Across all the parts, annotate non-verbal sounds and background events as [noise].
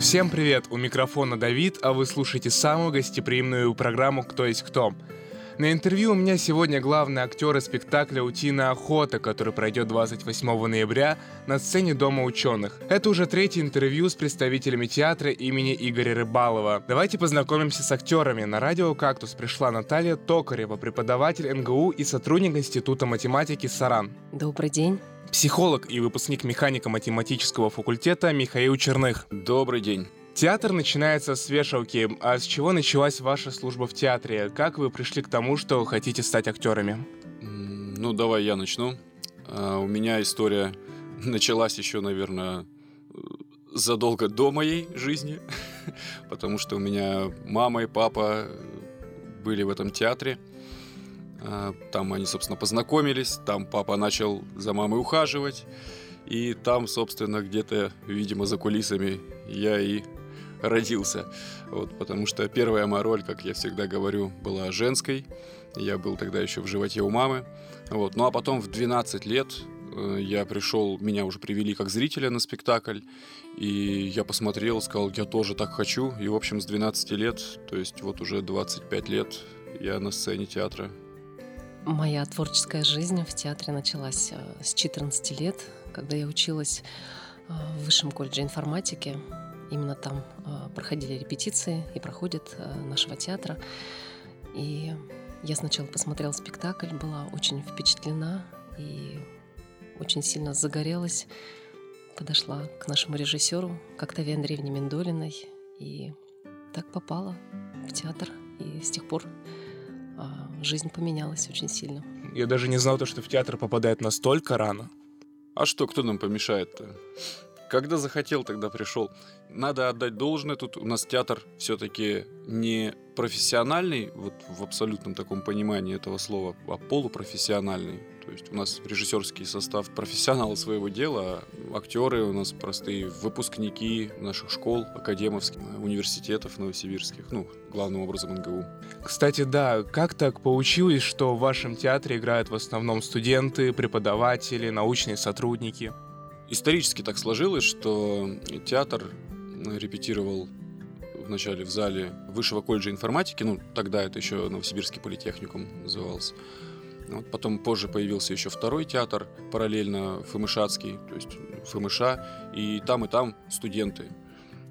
Всем привет! У микрофона Давид, а вы слушаете самую гостеприимную программу «Кто есть кто». На интервью у меня сегодня главный актер из спектакля «Утиная охота», который пройдет 28 ноября на сцене Дома ученых. Это уже третье интервью с представителями театра имени Игоря Рыбалова. Давайте познакомимся с актерами. На радио «Кактус» пришла Наталья Токарева, преподаватель НГУ и сотрудник Института математики «Саран». Добрый день. Психолог и выпускник механико-математического факультета Михаил Черных. Добрый день. Театр начинается с вешалки. А с чего началась ваша служба в театре? Как вы пришли к тому, что хотите стать актерами? Ну, давай я начну. А, у меня история [laughs] началась еще, наверное, задолго до моей жизни, [laughs] потому что у меня мама и папа были в этом театре. А, там они, собственно, познакомились, там папа начал за мамой ухаживать, и там, собственно, где-то, видимо, за кулисами я и родился. Вот, потому что первая моя роль, как я всегда говорю, была женской. Я был тогда еще в животе у мамы. Вот. Ну а потом в 12 лет э, я пришел, меня уже привели как зрителя на спектакль, и я посмотрел, сказал, я тоже так хочу. И, в общем, с 12 лет, то есть вот уже 25 лет я на сцене театра. Моя творческая жизнь в театре началась э, с 14 лет, когда я училась э, в Высшем колледже информатики Именно там э, проходили репетиции и проходят нашего театра. И я сначала посмотрела спектакль, была очень впечатлена и очень сильно загорелась. Подошла к нашему режиссеру, к Октаве Андреевне Мендолиной, и так попала в театр. И с тех пор жизнь поменялась очень сильно. Я даже не знал, то, что в театр попадает настолько рано. А что, кто нам помешает-то? Когда захотел, тогда пришел. Надо отдать должное, тут у нас театр все-таки не профессиональный, вот в абсолютном таком понимании этого слова, а полупрофессиональный. То есть у нас режиссерский состав профессионалы своего дела, актеры у нас простые выпускники наших школ, академовских, университетов новосибирских, ну, главным образом НГУ. Кстати, да, как так получилось, что в вашем театре играют в основном студенты, преподаватели, научные сотрудники? Исторически так сложилось, что театр репетировал вначале в зале Высшего колледжа информатики, ну, тогда это еще Новосибирский политехникум назывался. Вот потом позже появился еще второй театр, параллельно ФМШатский, то есть ФМШ, и там и там студенты.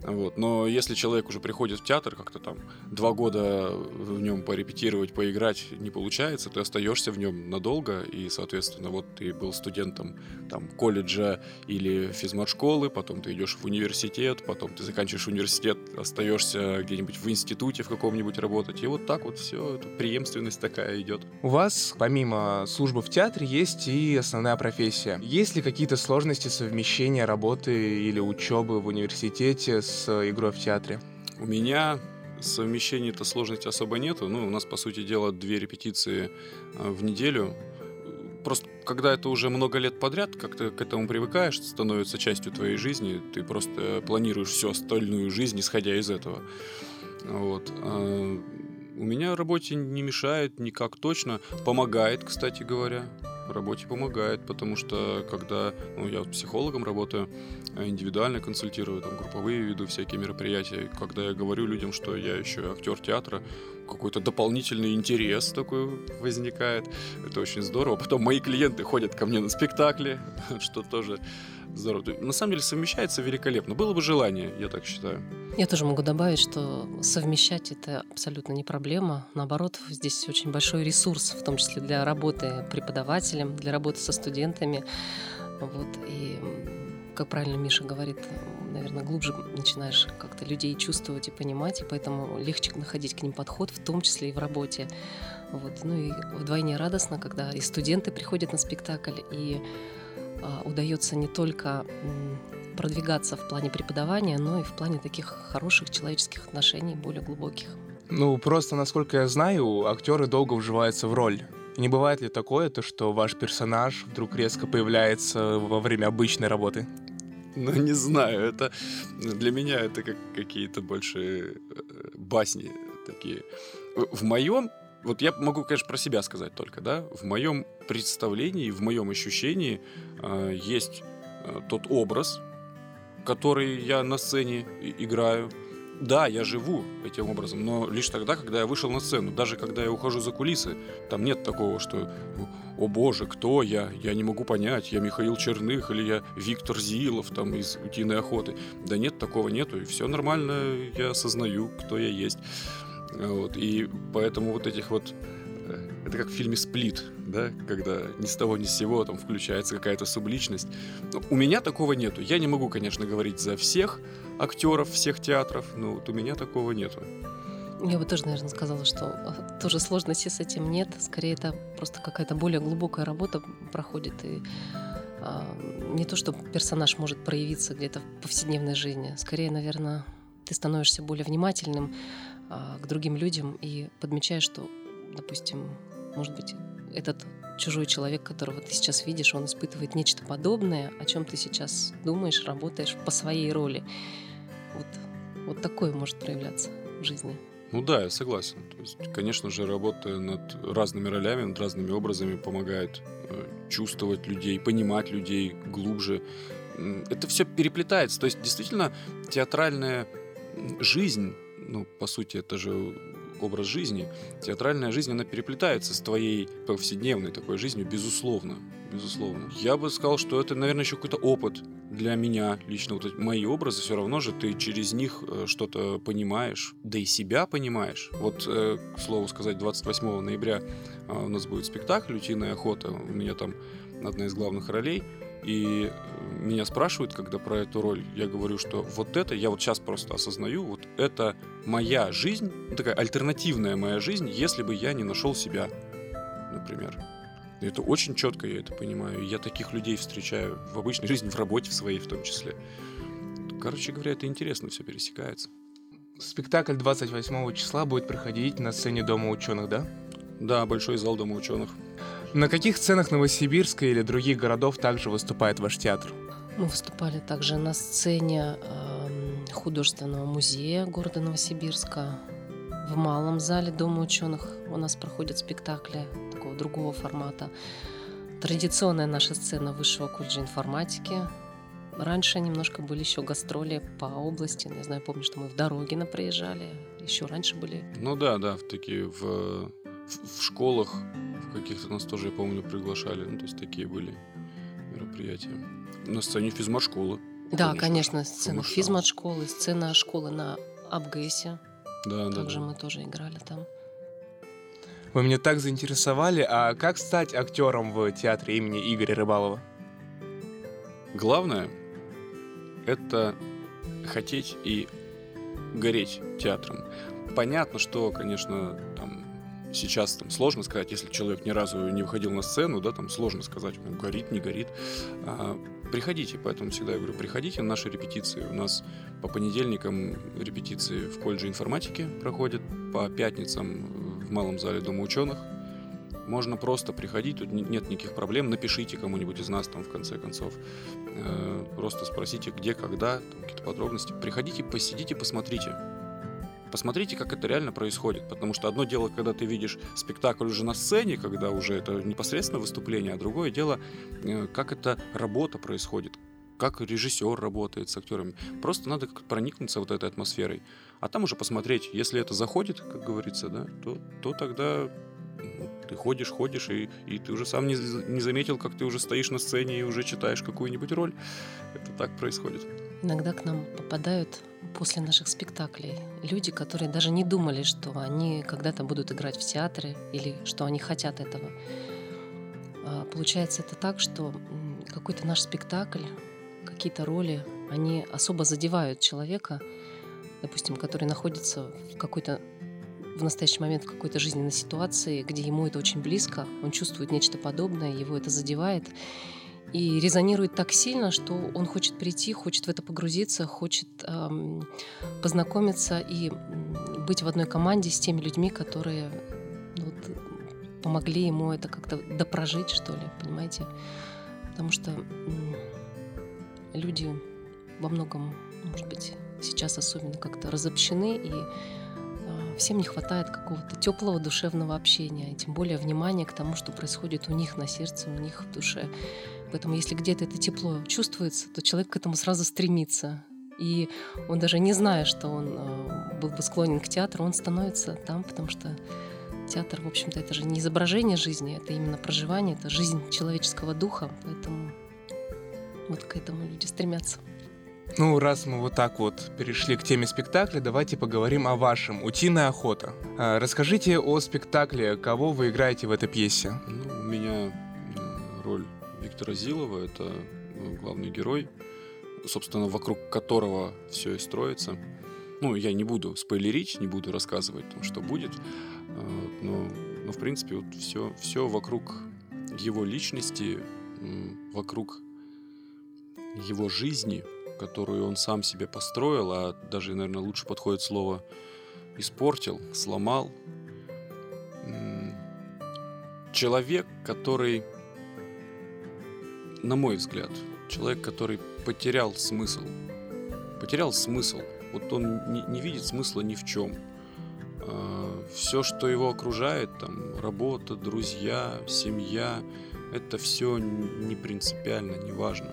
Вот. Но если человек уже приходит в театр, как-то там два года в нем порепетировать, поиграть не получается, ты остаешься в нем надолго, и, соответственно, вот ты был студентом там колледжа или физмат-школы, потом ты идешь в университет, потом ты заканчиваешь университет, остаешься где-нибудь в институте в каком-нибудь работать, и вот так вот все, эта преемственность такая идет. У вас, помимо службы в театре, есть и основная профессия. Есть ли какие-то сложности совмещения работы или учебы в университете с игрой в театре? У меня совмещения-то сложности особо нету. Ну, у нас, по сути дела, две репетиции э, в неделю. Просто когда это уже много лет подряд, как ты к этому привыкаешь, становится частью твоей жизни, ты просто планируешь всю остальную жизнь, исходя из этого. Вот. А у меня работе не мешает никак точно. Помогает, кстати говоря работе помогает, потому что когда ну, я психологом работаю, э, индивидуально консультирую, там, групповые веду всякие мероприятия, когда я говорю людям, что я еще актер театра, какой-то дополнительный интерес такой возникает. Это очень здорово. Потом мои клиенты ходят ко мне на спектакли, [laughs] что тоже здорово. На самом деле совмещается великолепно. Было бы желание, я так считаю. Я тоже могу добавить, что совмещать это абсолютно не проблема. Наоборот, здесь очень большой ресурс, в том числе для работы преподавателем, для работы со студентами. Вот. И, как правильно Миша говорит, наверное, глубже начинаешь как-то людей чувствовать и понимать, и поэтому легче находить к ним подход, в том числе и в работе. Вот. Ну и вдвойне радостно, когда и студенты приходят на спектакль, и удается не только продвигаться в плане преподавания, но и в плане таких хороших человеческих отношений, более глубоких. Ну, просто, насколько я знаю, актеры долго вживаются в роль. Не бывает ли такое, то, что ваш персонаж вдруг резко появляется во время обычной работы? Ну, не знаю, это для меня это как какие-то больше э, басни такие. В моем вот я могу, конечно, про себя сказать только, да, в моем представлении, в моем ощущении есть э, тот образ, который я на сцене играю. Да, я живу этим образом, но лишь тогда, когда я вышел на сцену. Даже когда я ухожу за кулисы, там нет такого, что «О боже, кто я? Я не могу понять, я Михаил Черных или я Виктор Зилов там из «Утиной охоты». Да нет, такого нету, и все нормально, я осознаю, кто я есть. Вот, и поэтому вот этих вот э, это как в фильме «Сплит», да, когда ни с того ни с сего там включается какая-то субличность. Но у меня такого нету. Я не могу, конечно, говорить за всех актеров всех театров, но вот у меня такого нету. Я бы тоже, наверное, сказала, что тоже сложности с этим нет. Скорее, это просто какая-то более глубокая работа проходит. И а, не то, что персонаж может проявиться где-то в повседневной жизни. Скорее, наверное, ты становишься более внимательным а, к другим людям и подмечаешь, что, допустим, может быть, этот чужой человек, которого ты сейчас видишь, он испытывает нечто подобное, о чем ты сейчас думаешь, работаешь по своей роли. Вот, вот такое может проявляться в жизни. Ну да, я согласен. То есть, конечно же, работая над разными ролями, над разными образами помогает э, чувствовать людей, понимать людей глубже. Это все переплетается. То есть, действительно, театральная жизнь, ну, по сути, это же образ жизни, театральная жизнь, она переплетается с твоей повседневной такой жизнью, безусловно. Безусловно. Я бы сказал, что это, наверное, еще какой-то опыт для меня лично. Вот мои образы, все равно же ты через них э, что-то понимаешь, да и себя понимаешь. Вот, э, к слову сказать, 28 ноября э, у нас будет спектакль «Утиная охота». У меня там одна из главных ролей – и меня спрашивают, когда про эту роль, я говорю, что вот это, я вот сейчас просто осознаю, вот это моя жизнь, такая альтернативная моя жизнь, если бы я не нашел себя, например. И это очень четко я это понимаю. Я таких людей встречаю в обычной жизни, в работе в своей в том числе. Короче говоря, это интересно, все пересекается. Спектакль 28 числа будет проходить на сцене Дома ученых, да? Да, большой зал Дома ученых. На каких сценах Новосибирска или других городов также выступает ваш театр? Мы выступали также на сцене э, художественного музея города Новосибирска. В малом зале Дома ученых у нас проходят спектакли такого другого формата. Традиционная наша сцена Высшего колледжа информатики. Раньше немножко были еще гастроли по области. Не знаю, помню, что мы в Дорогино приезжали. Еще раньше были. Ну да, да, в такие в, в, в школах в каких-то нас тоже, я помню, приглашали. Ну, то есть такие были мероприятия. На сцене физмат-школы. Да, конечно, сцена физмат-школы, сцена школы на Абгэсе. Да, да. Также да. мы тоже играли там. Вы меня так заинтересовали. А как стать актером в театре имени Игоря Рыбалова? Главное — это хотеть и гореть театром. Понятно, что, конечно, там сейчас там сложно сказать, если человек ни разу не выходил на сцену, да, там сложно сказать, ну, горит, не горит. А, приходите, поэтому всегда я говорю, приходите на наши репетиции. У нас по понедельникам репетиции в колледже информатики проходят, по пятницам в малом зале Дома ученых. Можно просто приходить, тут нет никаких проблем. Напишите кому-нибудь из нас там в конце концов. Э, просто спросите, где, когда, какие-то подробности. Приходите, посидите, посмотрите. Посмотрите, как это реально происходит. Потому что одно дело, когда ты видишь спектакль уже на сцене, когда уже это непосредственно выступление, а другое дело, э, как эта работа происходит, как режиссер работает с актерами. Просто надо проникнуться вот этой атмосферой. А там уже посмотреть, если это заходит, как говорится, да, то, то тогда ну, ты ходишь, ходишь, и, и ты уже сам не, не заметил, как ты уже стоишь на сцене и уже читаешь какую-нибудь роль. Это так происходит. Иногда к нам попадают после наших спектаклей люди, которые даже не думали, что они когда-то будут играть в театре или что они хотят этого. А, получается это так, что какой-то наш спектакль, какие-то роли, они особо задевают человека, допустим, который находится в какой-то в настоящий момент в какой-то жизненной ситуации, где ему это очень близко, он чувствует нечто подобное, его это задевает и резонирует так сильно, что он хочет прийти, хочет в это погрузиться, хочет эм, познакомиться и быть в одной команде с теми людьми, которые ну, вот, помогли ему это как-то допрожить, что ли, понимаете? Потому что эм, люди во многом, может быть, сейчас особенно как-то разобщены и э, всем не хватает какого-то теплого душевного общения, и тем более внимания к тому, что происходит у них на сердце, у них в душе. Поэтому если где-то это тепло чувствуется, то человек к этому сразу стремится. И он даже не зная, что он э, был бы склонен к театру, он становится там, потому что театр, в общем-то, это же не изображение жизни, это именно проживание, это жизнь человеческого духа. Поэтому вот к этому люди стремятся. Ну, раз мы вот так вот перешли к теме спектакля, давайте поговорим о вашем «Утиная охота». А, расскажите о спектакле, кого вы играете в этой пьесе. Ну, у меня Виктора Зилова, это э, главный герой, собственно, вокруг которого все и строится. Ну, я не буду спойлерить, не буду рассказывать, там, что будет, а, но, но в принципе, вот все, все вокруг его личности, вокруг его жизни, которую он сам себе построил, а даже, наверное, лучше подходит слово испортил, сломал. Человек, который, на мой взгляд, человек, который потерял смысл. Потерял смысл. Вот он не, не видит смысла ни в чем. А, все, что его окружает, там, работа, друзья, семья, это все не принципиально, не важно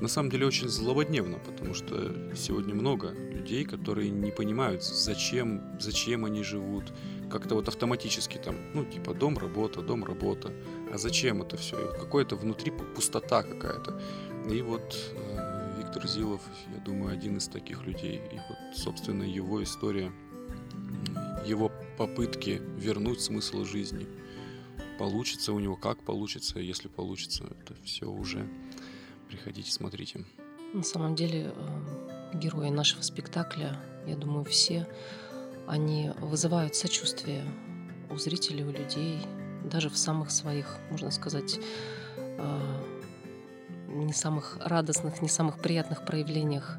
на самом деле очень злободневно, потому что сегодня много людей, которые не понимают, зачем, зачем они живут, как-то вот автоматически там, ну, типа дом, работа, дом, работа. А зачем это все? И какое-то внутри пустота какая-то. И вот э, Виктор Зилов, я думаю, один из таких людей. И вот, собственно, его история, его попытки вернуть смысл жизни. Получится у него, как получится, если получится, это все уже Приходите, смотрите. На самом деле, э, герои нашего спектакля, я думаю, все, они вызывают сочувствие у зрителей, у людей, даже в самых своих, можно сказать, э, не самых радостных, не самых приятных проявлениях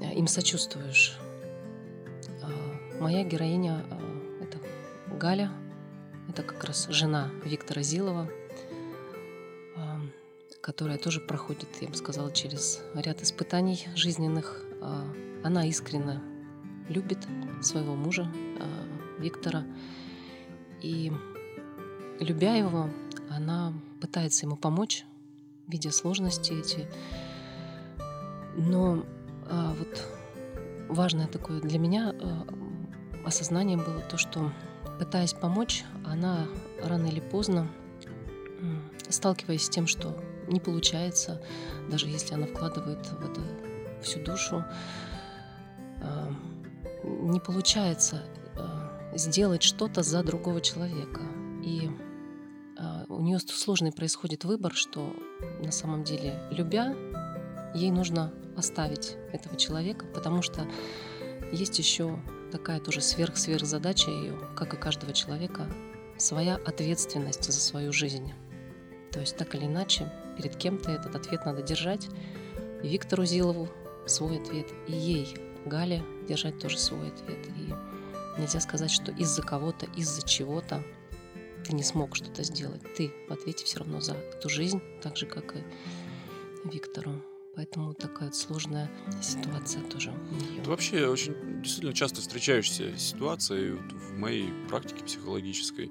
э, им сочувствуешь. Моя героиня — это Галя, это как раз жена Виктора Зилова — которая тоже проходит, я бы сказала, через ряд испытаний жизненных. А, она искренне любит своего мужа а, Виктора. И любя его, она пытается ему помочь, видя сложности эти. Но а, вот важное такое для меня осознание было то, что пытаясь помочь, она рано или поздно, сталкиваясь с тем, что не получается, даже если она вкладывает в это всю душу, а, не получается а, сделать что-то за другого человека. Нее сложный происходит выбор, что на самом деле, любя, ей нужно оставить этого человека, потому что есть еще такая тоже сверх-сверх задача ее, как и каждого человека, своя ответственность за свою жизнь. То есть так или иначе перед кем-то этот ответ надо держать. И Виктору Зилову свой ответ, и ей, Гале, держать тоже свой ответ. И нельзя сказать, что из-за кого-то, из-за чего-то ты не смог что-то сделать. Ты в ответе все равно за эту жизнь, так же, как и Виктору. Поэтому такая вот сложная ситуация тоже. Это вообще очень действительно часто встречающаяся ситуация в моей практике психологической.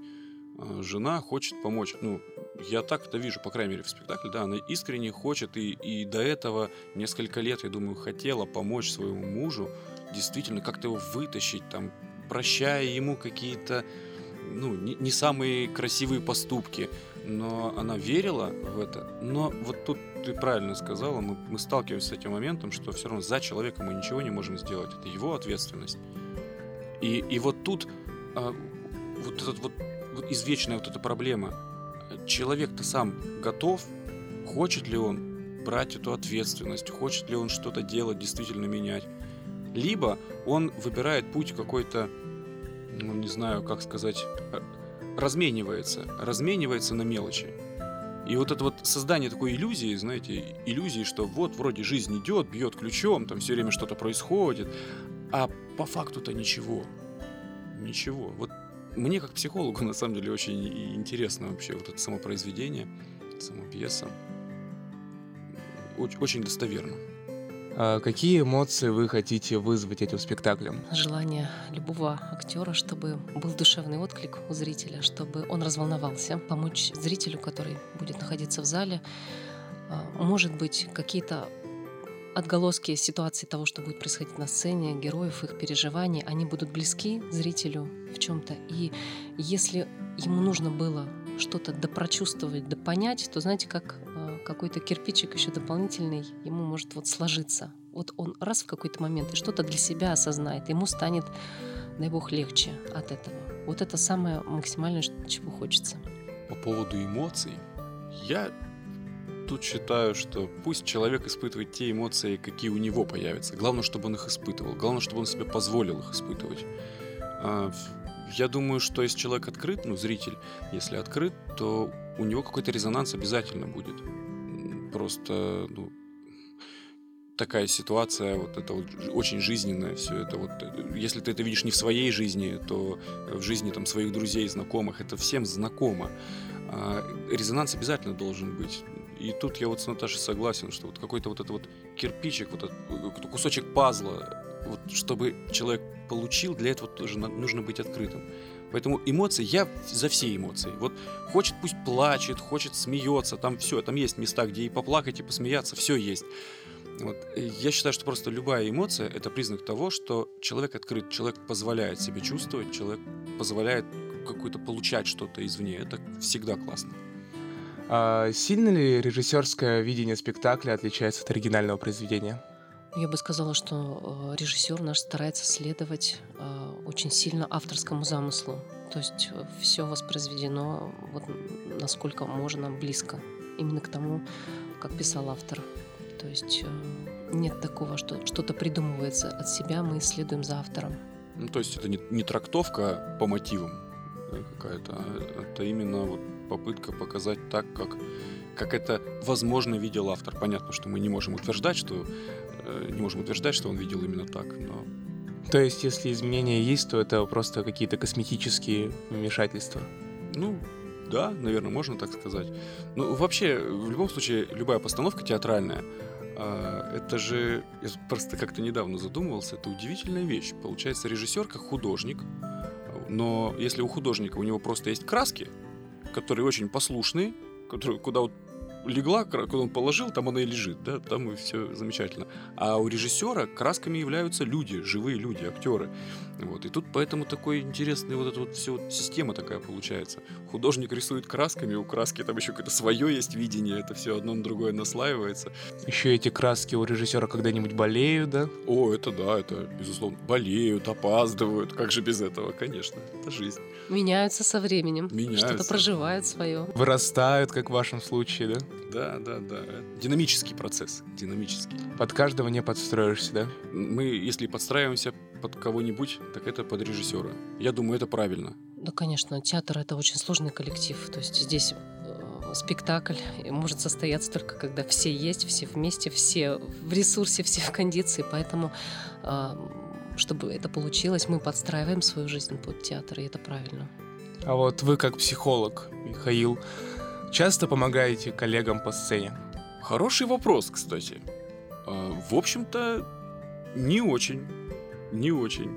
А, жена хочет помочь, ну, я так это вижу, по крайней мере, в спектакле, да, она искренне хочет, и, и до этого несколько лет, я думаю, хотела помочь своему мужу, действительно как-то его вытащить, там, прощая ему какие-то, ну, не, не самые красивые поступки, но она верила в это. Но вот тут ты правильно сказала, мы, мы сталкиваемся с этим моментом, что все равно за человека мы ничего не можем сделать, это его ответственность. И, и вот тут а, вот этот вот, вот извечная вот эта проблема – человек-то сам готов, хочет ли он брать эту ответственность, хочет ли он что-то делать, действительно менять. Либо он выбирает путь какой-то, ну не знаю, как сказать, разменивается, разменивается на мелочи. И вот это вот создание такой иллюзии, знаете, иллюзии, что вот вроде жизнь идет, бьет ключом, там все время что-то происходит, а по факту-то ничего. Ничего. Вот мне как психологу [laughs] на самом деле очень интересно вообще вот это самопроизведение, сама пьеса. Очень достоверно. А какие эмоции вы хотите вызвать этим спектаклем? Желание любого актера, чтобы был душевный отклик у зрителя, чтобы он разволновался, помочь зрителю, который будет находиться в зале. А, может быть, какие-то отголоски ситуации того, что будет происходить на сцене, героев, их переживаний, они будут близки зрителю в чем-то. И если ему нужно было что-то допрочувствовать, допонять, то знаете, как какой-то кирпичик еще дополнительный ему может вот сложиться. Вот он раз в какой-то момент и что-то для себя осознает, ему станет, дай бог, легче от этого. Вот это самое максимальное, чего хочется. По поводу эмоций, я тут считаю, что пусть человек испытывает те эмоции, какие у него появятся. Главное, чтобы он их испытывал. Главное, чтобы он себе позволил их испытывать. А, я думаю, что если человек открыт, ну, зритель, если открыт, то у него какой-то резонанс обязательно будет. Просто, ну, такая ситуация, вот это вот очень жизненная все это вот. Если ты это видишь не в своей жизни, то в жизни там своих друзей, знакомых, это всем знакомо. А резонанс обязательно должен быть. И тут я вот с Наташей согласен, что вот какой-то вот этот вот кирпичик, вот этот кусочек пазла, вот чтобы человек получил, для этого тоже нужно быть открытым. Поэтому эмоции, я за все эмоции. Вот хочет, пусть плачет, хочет, смеется, там все, там есть места, где и поплакать, и посмеяться, все есть. Вот. Я считаю, что просто любая эмоция – это признак того, что человек открыт, человек позволяет себе чувствовать, человек позволяет какую-то получать что-то извне. Это всегда классно. А сильно ли режиссерское видение спектакля отличается от оригинального произведения? Я бы сказала, что э, режиссер наш старается следовать э, очень сильно авторскому замыслу. То есть э, все воспроизведено вот насколько можно близко именно к тому, как писал автор. То есть нет такого, что что-то придумывается от себя, мы следуем за автором. Ну, то есть это не, не трактовка по мотивам какая-то, а это именно вот попытка показать так, как, как это возможно видел автор. Понятно, что мы не можем утверждать, что не можем утверждать, что он видел именно так, но то есть, если изменения есть, то это просто какие-то косметические вмешательства? Ну, да, наверное, можно так сказать. Ну, вообще, в любом случае, любая постановка театральная, э, это же, я просто как-то недавно задумывался, это удивительная вещь. Получается, режиссер как художник, но если у художника у него просто есть краски, которые очень послушные, которые, куда вот легла, куда он положил, там она и лежит, да, там и все замечательно. А у режиссера красками являются люди, живые люди, актеры. Вот. И тут поэтому такой интересный вот эта вот все система такая получается. Художник рисует красками, у краски там еще какое-то свое есть видение, это все одно на другое наслаивается. Еще эти краски у режиссера когда-нибудь болеют, да? О, это да, это безусловно. Болеют, опаздывают, как же без этого, конечно, это жизнь. Меняются со временем. Меняются. Что-то проживают свое. Вырастают, как в вашем случае, да? Да, да, да. Динамический процесс, динамический. Под каждого не подстроишься, да? Мы, если подстраиваемся под кого-нибудь, так это под режиссера. Я думаю, это правильно. Да, конечно, театр это очень сложный коллектив. То есть здесь э, спектакль может состояться только когда все есть, все вместе, все в ресурсе, все в кондиции. Поэтому, э, чтобы это получилось, мы подстраиваем свою жизнь под театр, и это правильно. А вот вы как психолог, Михаил, часто помогаете коллегам по сцене? Хороший вопрос, кстати. А, в общем-то, не очень. Не очень.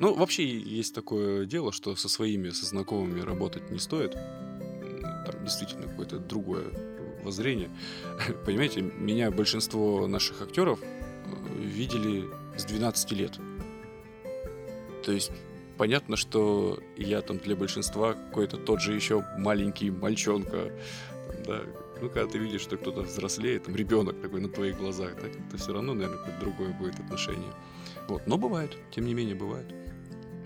Ну, вообще есть такое дело, что со своими, со знакомыми работать не стоит. Там действительно какое-то другое воззрение. [laughs] Понимаете, меня большинство наших актеров э, видели с 12 лет. То есть понятно, что я там для большинства какой-то тот же еще маленький мальчонка, там, да, ну, когда ты видишь, что кто-то взрослеет, там, ребенок такой на твоих глазах, так, это все равно, наверное, какое-то другое будет отношение. Вот, но бывает, тем не менее, бывает.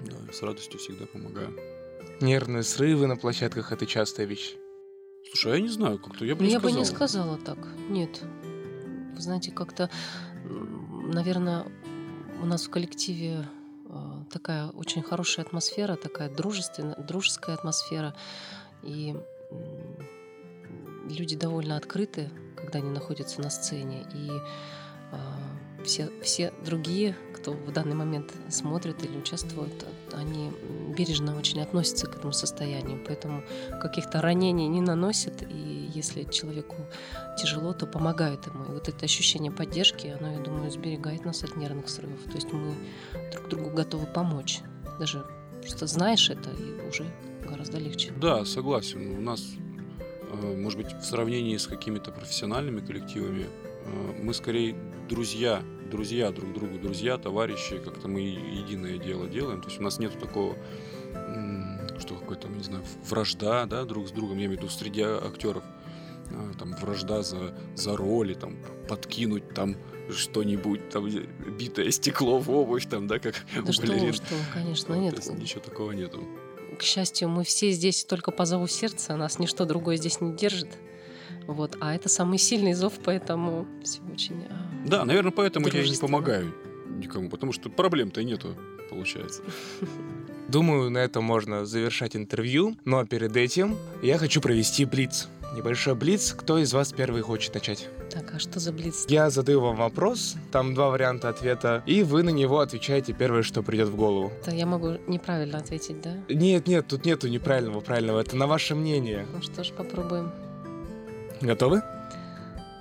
Да, с радостью всегда помогаю. Нервные срывы на площадках – это частая вещь. Слушай, а я не знаю, как-то я бы ну, не я сказал. бы не сказала так, нет. Вы знаете, как-то, наверное, у нас в коллективе такая очень хорошая атмосфера, такая дружественная, дружеская атмосфера. И люди довольно открыты, когда они находятся на сцене. И все, все другие, кто в данный момент смотрит или участвует, они бережно очень относятся к этому состоянию, поэтому каких-то ранений не наносят, и если человеку тяжело, то помогают ему. И вот это ощущение поддержки, оно, я думаю, сберегает нас от нервных срывов. То есть мы друг другу готовы помочь. Даже просто знаешь это, и уже гораздо легче. Да, согласен. У нас, э, может быть, в сравнении с какими-то профессиональными коллективами, э, мы скорее друзья, друзья друг другу, друзья, товарищи, как-то мы единое дело делаем. То есть у нас нет такого, что какой-то, не знаю, вражда, да, друг с другом, я имею в виду среди актеров а, там вражда за, за роли, там подкинуть там что-нибудь, там битое стекло в обувь, там, да, как да что, балерин. что, конечно, вот, нет. Ничего такого нету. К счастью, мы все здесь только по зову сердца, нас ничто другое здесь не держит. Вот, а это самый сильный зов, поэтому все очень. А, да, наверное, поэтому я и не помогаю никому, потому что проблем-то нету, получается. Думаю, на этом можно завершать интервью, но перед этим я хочу провести блиц. Небольшой блиц. Кто из вас первый хочет начать? Так, а что за блиц? Я задаю вам вопрос, там два варианта ответа, и вы на него отвечаете первое, что придет в голову. Да, я могу неправильно ответить, да? Нет, нет, тут нету неправильного, правильного. Это на ваше мнение. Ну что ж, попробуем. Готовы?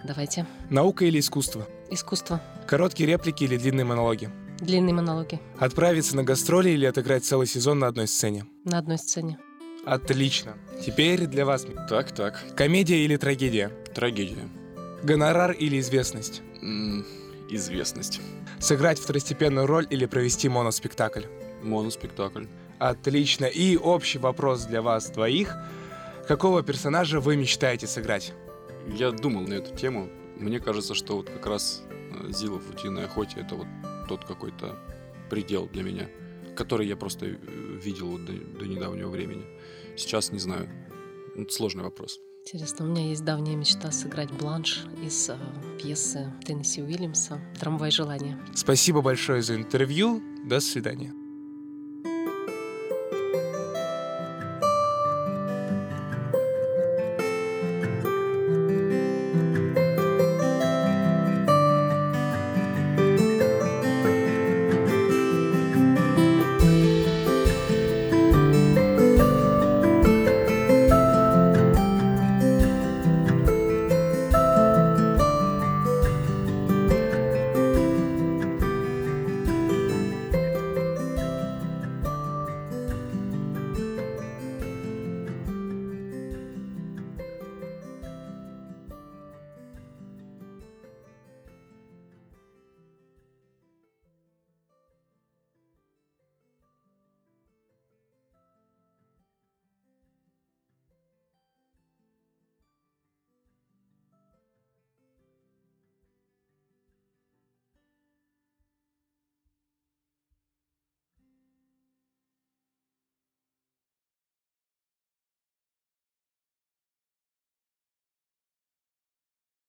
Давайте. Наука или искусство? Искусство. Короткие реплики или длинные монологи? Длинные монологи. Отправиться на гастроли или отыграть целый сезон на одной сцене? На одной сцене. Отлично. Теперь для вас. Так, так. Комедия или трагедия? Трагедия. Гонорар или известность? М известность. Сыграть второстепенную роль или провести моноспектакль? Моноспектакль. Отлично. И общий вопрос для вас двоих. Какого персонажа вы мечтаете сыграть? Я думал на эту тему. Мне кажется, что вот как раз э, Зилов в «Утиной охоте» — это вот тот какой-то предел для меня, который я просто э, видел до, до недавнего времени. Сейчас не знаю. Это сложный вопрос. Интересно, у меня есть давняя мечта сыграть Бланш из э, пьесы Теннесси Уильямса «Трамвай желания». Спасибо большое за интервью. До свидания.